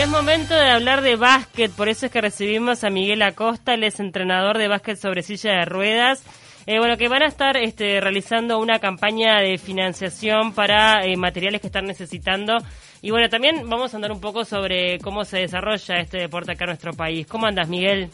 es momento de hablar de básquet, por eso es que recibimos a Miguel Acosta, él es entrenador de básquet sobre silla de ruedas. Eh, bueno, que van a estar este, realizando una campaña de financiación para eh, materiales que están necesitando. Y bueno, también vamos a andar un poco sobre cómo se desarrolla este deporte acá en nuestro país. ¿Cómo andas, Miguel?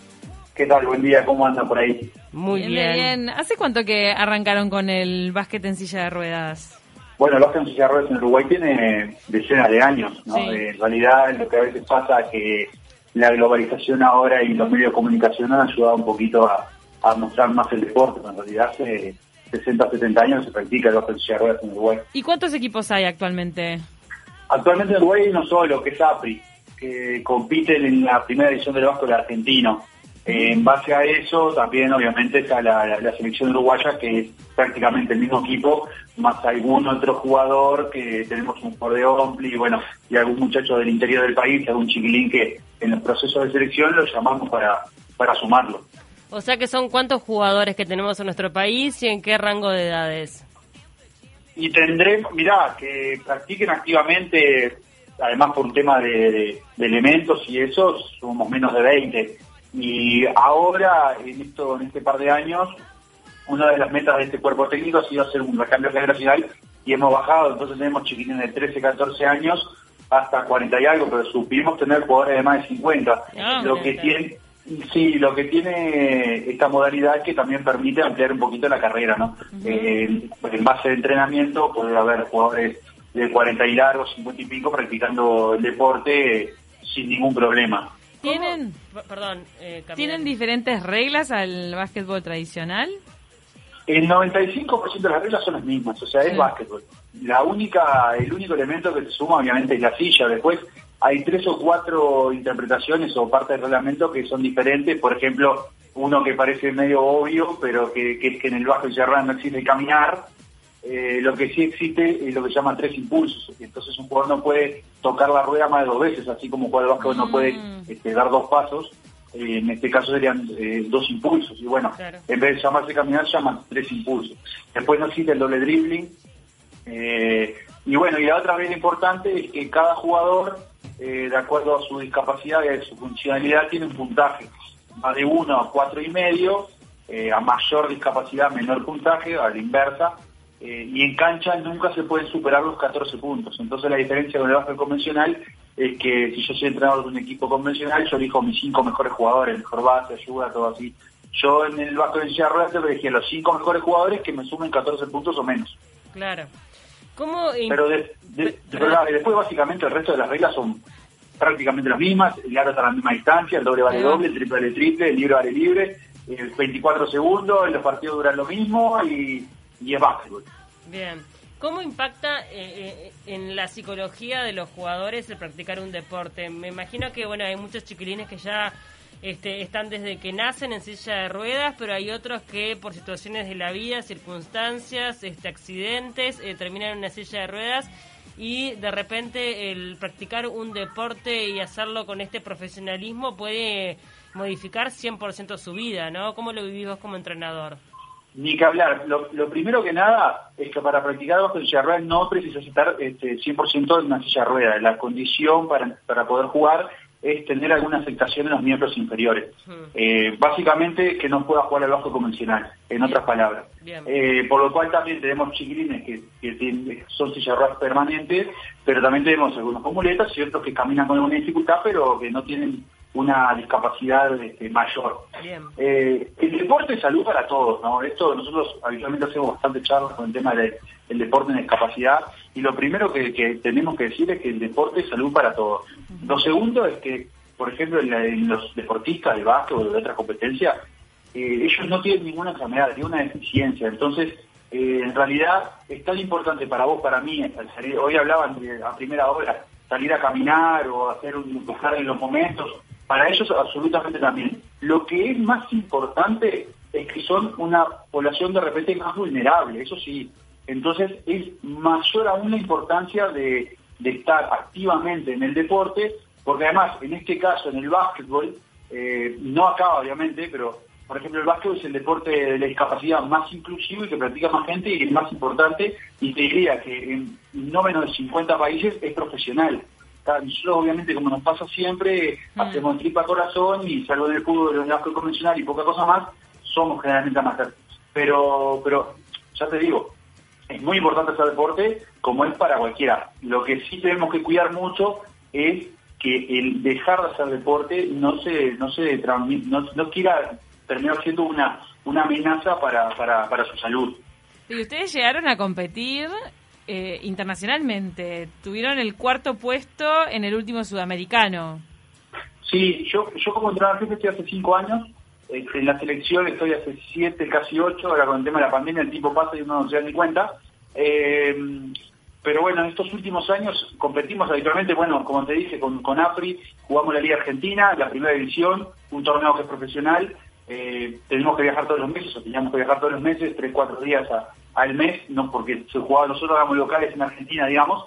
¿Qué tal? Buen día, ¿cómo anda por ahí? Muy bien. bien. ¿Hace cuánto que arrancaron con el básquet en silla de ruedas? Bueno, el de ruedas en Uruguay tiene decenas de años, ¿no? En realidad lo que a veces pasa es que la globalización ahora y los medios de comunicación han ayudado un poquito a, mostrar más el deporte, en realidad hace 60, 70 años se practica el de ruedas en Uruguay. ¿Y cuántos equipos hay actualmente? Actualmente en Uruguay hay uno solo, que es APRI, que compiten en la primera edición del básquet argentino. En base a eso, también obviamente está la, selección uruguaya, que es prácticamente el mismo equipo, más algún otro jugador que tenemos un jugador de Ompli, y bueno, y algún muchacho del interior del país, algún chiquilín que en los procesos de selección lo llamamos para, para sumarlo. O sea que son cuántos jugadores que tenemos en nuestro país y en qué rango de edades. Y tendremos, mirá, que practiquen activamente, además por un tema de, elementos y eso, somos menos de 20. Y ahora, en, esto, en este par de años, una de las metas de este cuerpo técnico ha sido hacer un recambio generacional y hemos bajado, entonces tenemos chiquilines de 13, 14 años hasta 40 y algo, pero supimos tener jugadores de más de 50. Ah, lo que tiene Sí, lo que tiene esta modalidad es que también permite ampliar un poquito la carrera, ¿no? Eh, en base de entrenamiento puede haber jugadores de 40 y largos, 50 y pico practicando el deporte sin ningún problema. ¿Tienen, perdón, eh, ¿Tienen diferentes reglas al básquetbol tradicional? El 95% de las reglas son las mismas, o sea, es básquetbol. La única, el único elemento que se suma obviamente es la silla. Después hay tres o cuatro interpretaciones o partes del reglamento que son diferentes. Por ejemplo, uno que parece medio obvio, pero que, es que en el bajo cerrado no existe caminar. Eh, lo que sí existe es lo que se llama tres impulsos. Entonces un jugador no puede tocar la rueda más de dos veces, así como un jugador de no puede mm. este, dar dos pasos. Eh, en este caso serían eh, dos impulsos. Y bueno, en vez de llamarse caminar, llaman tres impulsos. Después no existe el doble dribbling. y bueno, y la otra vez importante es que cada jugador eh, de acuerdo a su discapacidad y a su funcionalidad, tiene un puntaje. Va de 1 a 4 y medio, eh, a mayor discapacidad, menor puntaje, a la inversa. Eh, y en cancha nunca se pueden superar los 14 puntos. Entonces la diferencia con el básquet convencional es que si yo soy entrenador de un equipo convencional, yo elijo mis cinco mejores jugadores, mejor base, ayuda, todo así. Yo en el básquet de silla ruedas elegí a los cinco mejores jugadores que me sumen 14 puntos o menos. Claro. ¿Cómo pero, después básicamente el resto de las reglas son prácticamente las mismas, el aro está a la misma distancia, el doble vale doble, el triple vale triple, el libre vale libre, el 24 segundos, los partidos duran lo mismo y, es básquetbol. Bien. ¿Cómo impacta eh, eh, en la psicología de los jugadores el practicar un deporte? Me imagino que bueno hay muchos chiquilines que ya este, están desde que nacen en silla de ruedas, pero hay otros que por situaciones de la vida, circunstancias, este, accidentes, eh, terminan en una silla de ruedas y de repente el practicar un deporte y hacerlo con este profesionalismo puede modificar 100% su vida, ¿no? ¿Cómo lo vivís vos como entrenador? Ni que hablar. Lo, primero que nada es que para practicar bajo silla de ruedas no precisas estar este, 100% en una silla de ruedas. La condición para, para poder jugar es tener alguna afectación en los miembros inferiores. Eh, básicamente que no pueda jugar al bajo convencional, en otras palabras. Eh, por lo cual también tenemos chiquilines que, son sillarras permanentes, pero también tenemos algunos con muletas y otros que caminan con alguna dificultad, pero que no tienen una discapacidad este, mayor. Eh, el deporte es salud para todos, ¿no? Esto nosotros habitualmente hacemos bastante charlas con el tema del deporte en discapacidad y lo primero que, tenemos que decir es que el deporte es salud para todos. Lo segundo es que, por ejemplo, en, los deportistas de básquet o de otras competencias, eh, ellos no tienen ninguna enfermedad, ninguna deficiencia. Entonces, eh, en realidad es tan importante para vos, para mí, hoy hablaban a primera hora, salir a caminar o hacer un buscar en los momentos, para ellos absolutamente también. Lo que es más importante es que son una población de repente más vulnerable, eso sí. Entonces es mayor aún la importancia de, estar activamente en el deporte, porque además en este caso en el básquetbol, eh, no acaba obviamente, pero por ejemplo el básquetbol es el deporte de la discapacidad más inclusivo y que practica más gente y es más importante, y te diría que en no menos de 50 países es profesional. Nosotros obviamente como nos pasa siempre, mm. hacemos tripa corazón y salvo del fútbol, el gasto convencional y poca cosa más, somos generalmente amateurs. Pero, pero ya te digo, es muy importante hacer deporte como es para cualquiera. Lo que sí tenemos que cuidar mucho es que el dejar de hacer deporte no se no se no, no quiera terminar siendo una una amenaza para, para, para su salud. Y ustedes llegaron a competir eh, internacionalmente. Tuvieron el cuarto puesto en el último sudamericano. Sí, yo, yo como entrenador jefe estoy hace cinco años. Este, en la selección estoy hace siete, casi ocho. Ahora con el tema de la pandemia el tiempo pasa y uno no se da ni cuenta. Eh, pero bueno, en estos últimos años competimos habitualmente, bueno, como te dije, con, con APRI, jugamos la Liga Argentina, la primera división, un torneo que es profesional, eh, tenemos que viajar todos los meses, o teníamos que viajar todos los meses, tres, cuatro días al mes, no porque se jugaba, nosotros éramos locales en Argentina, digamos,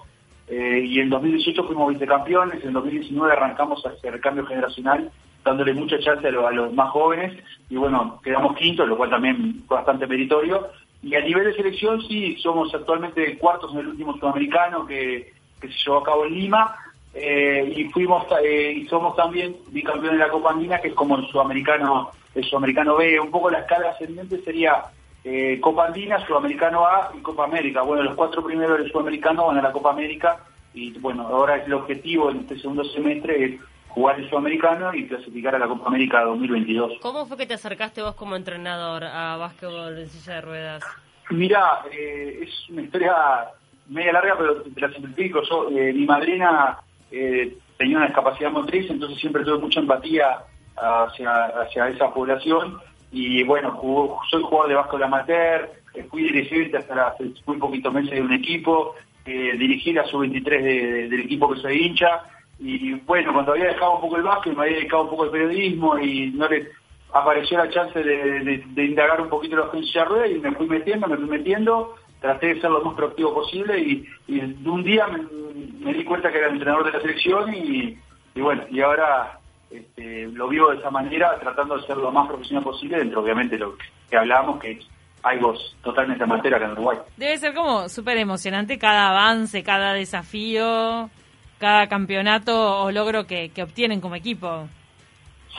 eh, y en 2018 fuimos vicecampeones, en 2019 arrancamos hacia el cambio generacional, dándole mucha chance a, los más jóvenes, y bueno, quedamos quintos, lo cual también fue bastante meritorio, y a nivel de selección sí, somos actualmente cuartos en el último sudamericano que, que se llevó a cabo en Lima, eh, y fuimos eh, y somos también bicampeones de la Copa Andina, que es como el sudamericano, el sudamericano B. Un poco la escala ascendente sería eh, Copa Andina, Sudamericano A y Copa América. Bueno, los cuatro primeros del Sudamericano van a la Copa América y bueno, ahora es el objetivo en este segundo semestre es jugar el Sudamericano y clasificar a la Copa América 2022. ¿Cómo fue que te acercaste vos como entrenador a básquetbol en silla de ruedas? Mira, es una historia media larga, pero te la simplifico. Yo, mi madrina eh, tenía una discapacidad motriz, entonces siempre tuve mucha empatía hacia, hacia esa población. Y bueno, soy jugador de básquet amateur, eh, fui dirigente hasta hace muy poquitos meses de un equipo, eh, dirigí la sub-23 del equipo que soy hincha. Y bueno, cuando había dejado un poco el básquet, me había dedicado un poco al periodismo y no le apareció la chance de, indagar un poquito la agencia rueda y me fui metiendo, me fui metiendo traté de ser lo más proactivo posible y, de un día me, di cuenta que era el entrenador de la selección y, bueno, y ahora este, lo vivo de esa manera, tratando de ser lo más profesional posible dentro, obviamente, lo que hablamos, que es algo totalmente amateur acá en Uruguay. Debe ser como súper emocionante cada avance, cada desafío, cada campeonato o logro que, que obtienen como equipo.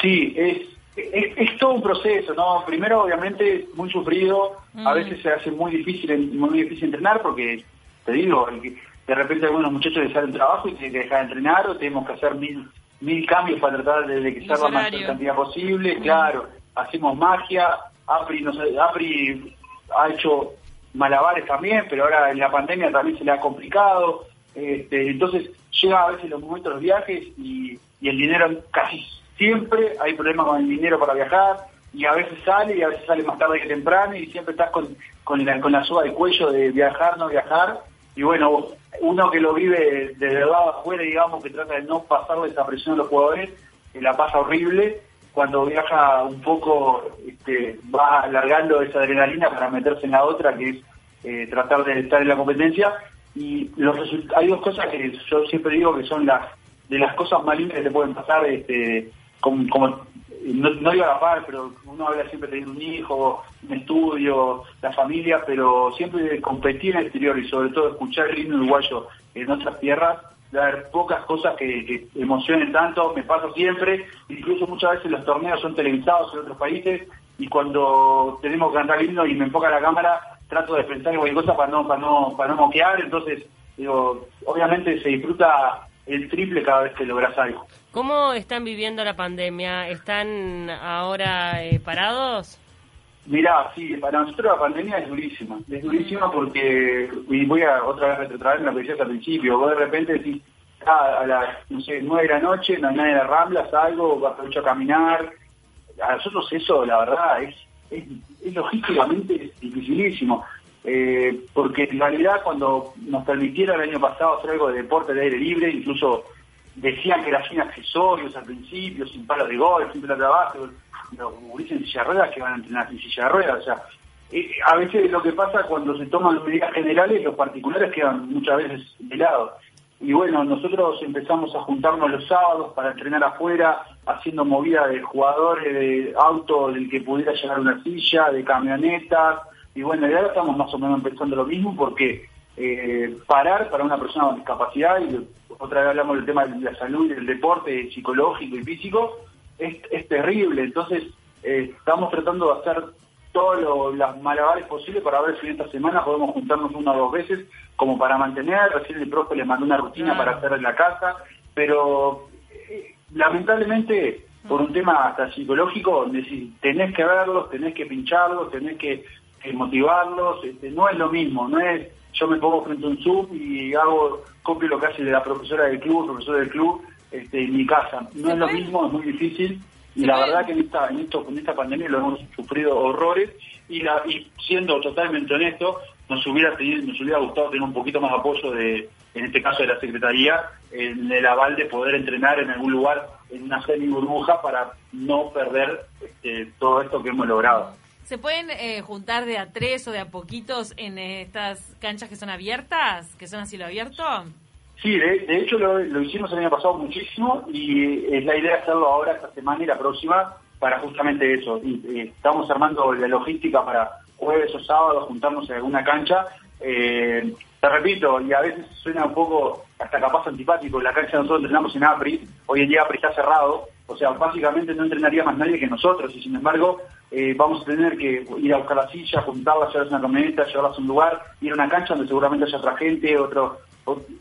Sí, es es, todo un proceso, ¿no? Primero, obviamente, muy sufrido, a veces se hace muy difícil muy difícil entrenar porque, te digo, de repente algunos muchachos les salen trabajo y tienen que dejar de entrenar o tenemos que hacer mil, mil cambios para tratar de, que sea la mayor cantidad posible, claro, hacemos magia, APRI, no sé, APRI ha hecho malabares también, pero ahora en la pandemia también se le ha complicado, este, entonces llega a veces los momentos de los viajes y, y el dinero casi siempre hay problemas con el dinero para viajar y a veces sale y a veces sale más tarde que temprano y siempre estás con, con, la, con la soga de cuello de viajar, no viajar. Y bueno, uno que lo vive de verdad afuera, digamos, que trata de no pasarle esa presión a los jugadores, que la pasa horrible. Cuando viaja un poco, este, va alargando esa adrenalina para meterse en la otra, que es eh, tratar de estar en la competencia. Y los hay dos cosas que yo siempre digo que son las de las cosas más que te pueden pasar este, como, no, no iba a la par, pero uno habla siempre de tener un hijo, un estudio, la familia, pero siempre competir en el exterior y sobre todo escuchar el himno uruguayo en otras tierras, haber pocas cosas que, emocionen tanto, me pasa siempre, incluso muchas veces los torneos son televisados en otros países y cuando tenemos que cantar el himno y me enfoca la cámara, trato de pensar en cualquier cosa para no, para no, para no moquear, entonces digo, obviamente se disfruta el triple cada vez que logras algo. ¿Cómo están viviendo la pandemia? ¿Están ahora eh, parados? Mirá, sí, para nosotros la pandemia es durísima. Es durísima porque, y voy a otra vez retrotraer lo que decías al principio, vos de repente decís, ah, a las, no sé, nueve de la noche, no hay nadie de Rambla, salgo, aprovecho a caminar. A nosotros eso, la verdad, es, es, logísticamente dificilísimo. Eh, porque en realidad cuando nos permitieron el año pasado hacer algo de deporte de aire libre, incluso decían que era sin accesorios al principio, sin palos de golf, sin pelota de los gurises en silla de ruedas que van a entrenar sin silla de ruedas, o sea, eh, a veces lo que pasa cuando se toman medidas generales, los particulares quedan muchas veces de lado. Y bueno, nosotros empezamos a juntarnos los sábados para entrenar afuera, haciendo movida de jugadores de auto del que pudiera llegar una silla, de camionetas, y bueno, ya estamos más o menos empezando lo mismo porque eh, parar para una persona con discapacidad, y otra vez hablamos del tema de la salud y del deporte psicológico y físico, es, es terrible. Entonces, eh, estamos tratando de hacer todas las malabares posibles para ver si en esta semana podemos juntarnos una o dos veces como para mantener, recién el profe le mandó una rutina para hacer en la casa, pero eh, lamentablemente por un tema hasta psicológico tenés que verlos, tenés que pincharlos, tenés que, motivarlos, este, no es lo mismo, no es yo me pongo frente a un Zoom y hago, copio lo que hace la profesora del club, profesor del club, este, en mi casa. No es lo mismo, es muy difícil. Y la verdad que en esta, en esto, con esta pandemia lo hemos sufrido horrores y, la, y siendo totalmente honesto, nos hubiera nos hubiera gustado tener un poquito más apoyo de, en este caso de la Secretaría, en el aval de poder entrenar en algún lugar en una semi burbuja para no perder este, todo esto que hemos logrado. ¿Se pueden eh, juntar de a tres o de a poquitos en estas canchas que son abiertas, que son a cielo abierto? Sí, de, hecho lo, hicimos el año pasado muchísimo y es la idea hacerlo ahora, esta semana y la próxima, para justamente eso. Y, estamos armando la logística para jueves o sábados juntarnos en alguna cancha. Eh, te repito, y a veces suena un poco hasta capaz antipático, la cancha nosotros entrenamos en APRI, hoy en día APRI está cerrado, o sea, básicamente no entrenaría más nadie que nosotros, y sin embargo eh, vamos a tener que ir a buscar la silla, juntarla, llevarlas a una camioneta, llevarlas a un lugar, ir a una cancha donde seguramente haya otra gente, otro,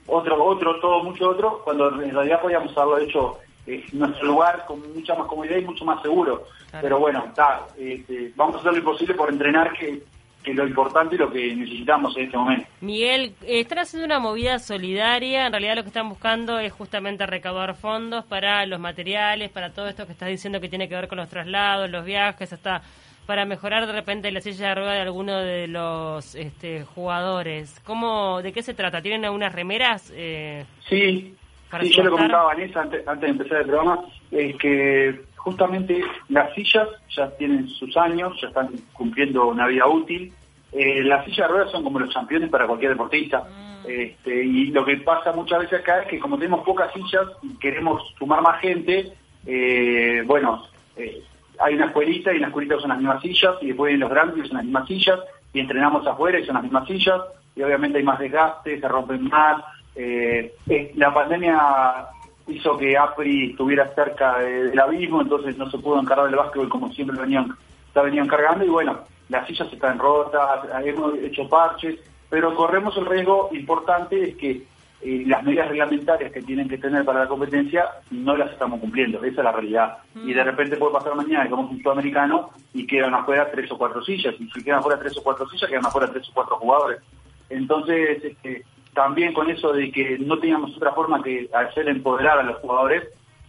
otro, otro, todo, mucho otro, cuando en realidad podíamos haberlo hecho en nuestro lugar con mucha más comodidad y mucho más seguro. Pero bueno, está, este, vamos a hacer lo imposible por entrenar que que lo importante y lo que necesitamos en este momento. Miguel, están haciendo una movida solidaria, en realidad lo que están buscando es justamente recaudar fondos para los materiales, para todo esto que estás diciendo que tiene que ver con los traslados, los viajes, hasta para mejorar de repente la silla de rueda de alguno de los este, jugadores. ¿Cómo, ¿De qué se trata? ¿Tienen algunas remeras? Eh, sí, sí yo le comentaba a Vanessa antes, antes de empezar el programa, es que justamente las sillas ya tienen sus años, ya están cumpliendo una vida útil. Eh, las sillas de ruedas son como los campeones para cualquier deportista. Mm. Este, y lo que pasa muchas veces acá es que como tenemos pocas sillas y queremos sumar más gente, eh, bueno, eh, hay una escuelita y en la escuelita son las mismas sillas y después en los grandes son las mismas sillas y entrenamos afuera y son las mismas sillas y obviamente hay más desgaste, se rompen más. la pandemia hizo que APRI estuviera cerca del abismo, entonces no se pudo encargar del básquetbol como siempre lo venían, la venían cargando y bueno, las sillas están rotas, hemos hecho parches, pero corremos el riesgo importante es que eh, las medidas reglamentarias que tienen que tener para la competencia no las estamos cumpliendo, esa es la realidad. Y de repente puede pasar mañana que somos un sudamericano y quedan afuera tres o cuatro sillas, y si quedan afuera tres o cuatro sillas, quedan afuera tres o cuatro jugadores. Entonces, este, también con eso de que no teníamos otra forma que hacer empoderar a los jugadores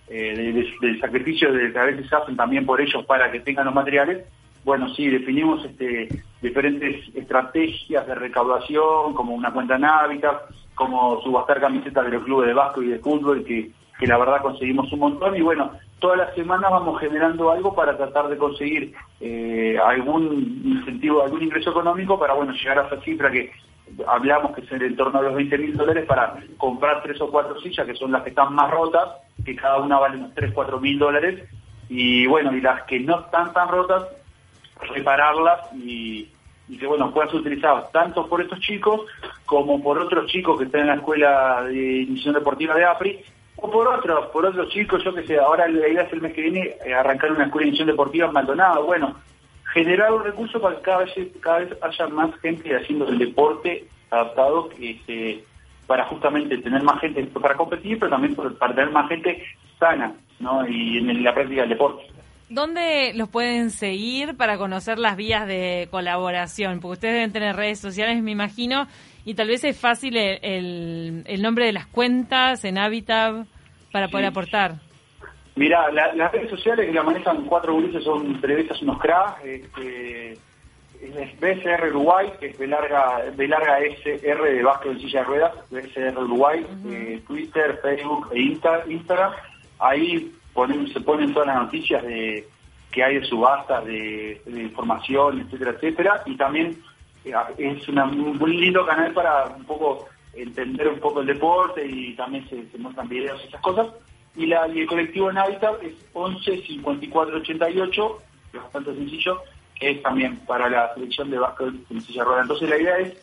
eh, del sacrificio de que a veces hacen también por ellos para que tengan los materiales. Bueno, sí, definimos este, diferentes estrategias de recaudación, como una cuenta en hábitat, como subastar camisetas de los clubes de básquet y de fútbol, que, que la verdad conseguimos un montón. Y bueno, todas las semanas vamos generando algo para tratar de conseguir eh, algún incentivo, algún ingreso económico para bueno llegar a esa cifra que hablamos que es en torno a los 20 mil dólares para comprar tres o cuatro sillas, que son las que están más rotas, que cada una vale unos 3, 4 mil dólares, y bueno, y las que no están tan rotas, repararlas y, que bueno, puedan ser utilizadas tanto por estos chicos como por otros chicos que están en la escuela de iniciación deportiva de APRI, o por otros, por otros chicos, yo que sé, ahora la idea es el mes que viene arrancar una escuela de iniciación deportiva en Maldonado, bueno, generar un recurso para que cada vez, cada vez haya más gente haciendo el deporte adaptado este, para justamente tener más gente para competir, pero también para tener más gente sana ¿no? y en la práctica del deporte. ¿Dónde los pueden seguir para conocer las vías de colaboración? Porque ustedes deben tener redes sociales, me imagino, y tal vez es fácil el, el, nombre de las cuentas en Habitat para poder aportar. Mira, las redes sociales que la manejan cuatro gurises son periodistas, unos cracks. Este, es BSR Uruguay, que es B larga, B larga SR de básquet en silla de ruedas, BSR Uruguay, eh, Twitter, Facebook e Instagram. Ahí se ponen todas las noticias de que hay de subastas, de, información, etcétera, etcétera. Y también eh, es un lindo canal para un poco entender un poco el deporte y también se, se muestran videos y esas cosas y, la, y el colectivo en Habitat es 11 54 88, es bastante sencillo, que es también para la selección de básquet en silla rueda. Entonces la idea es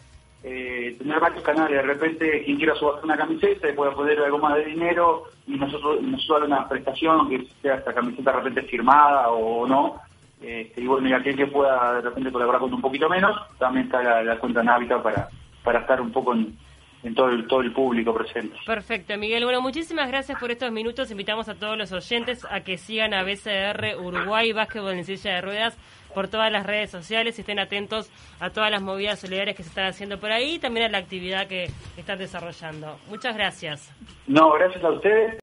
eh, tener varios canales, de repente quien quiera subir una camiseta y pueda poner algo más de dinero y nosotros nosotros una prestación que sea esta camiseta de repente firmada o no. Este, y bueno, y aquel que pueda de repente colaborar con un poquito menos, también está la, cuenta Navita para, para estar un poco en, en todo el, todo el público presente. Perfecto, Miguel. Bueno, muchísimas gracias por estos minutos. Invitamos a todos los oyentes a que sigan a BCR Uruguay Básquetbol en Silla de Ruedas por todas las redes sociales y estén atentos a todas las movidas solidarias que se están haciendo por ahí y también a la actividad que están desarrollando. Muchas gracias. No, gracias a ustedes.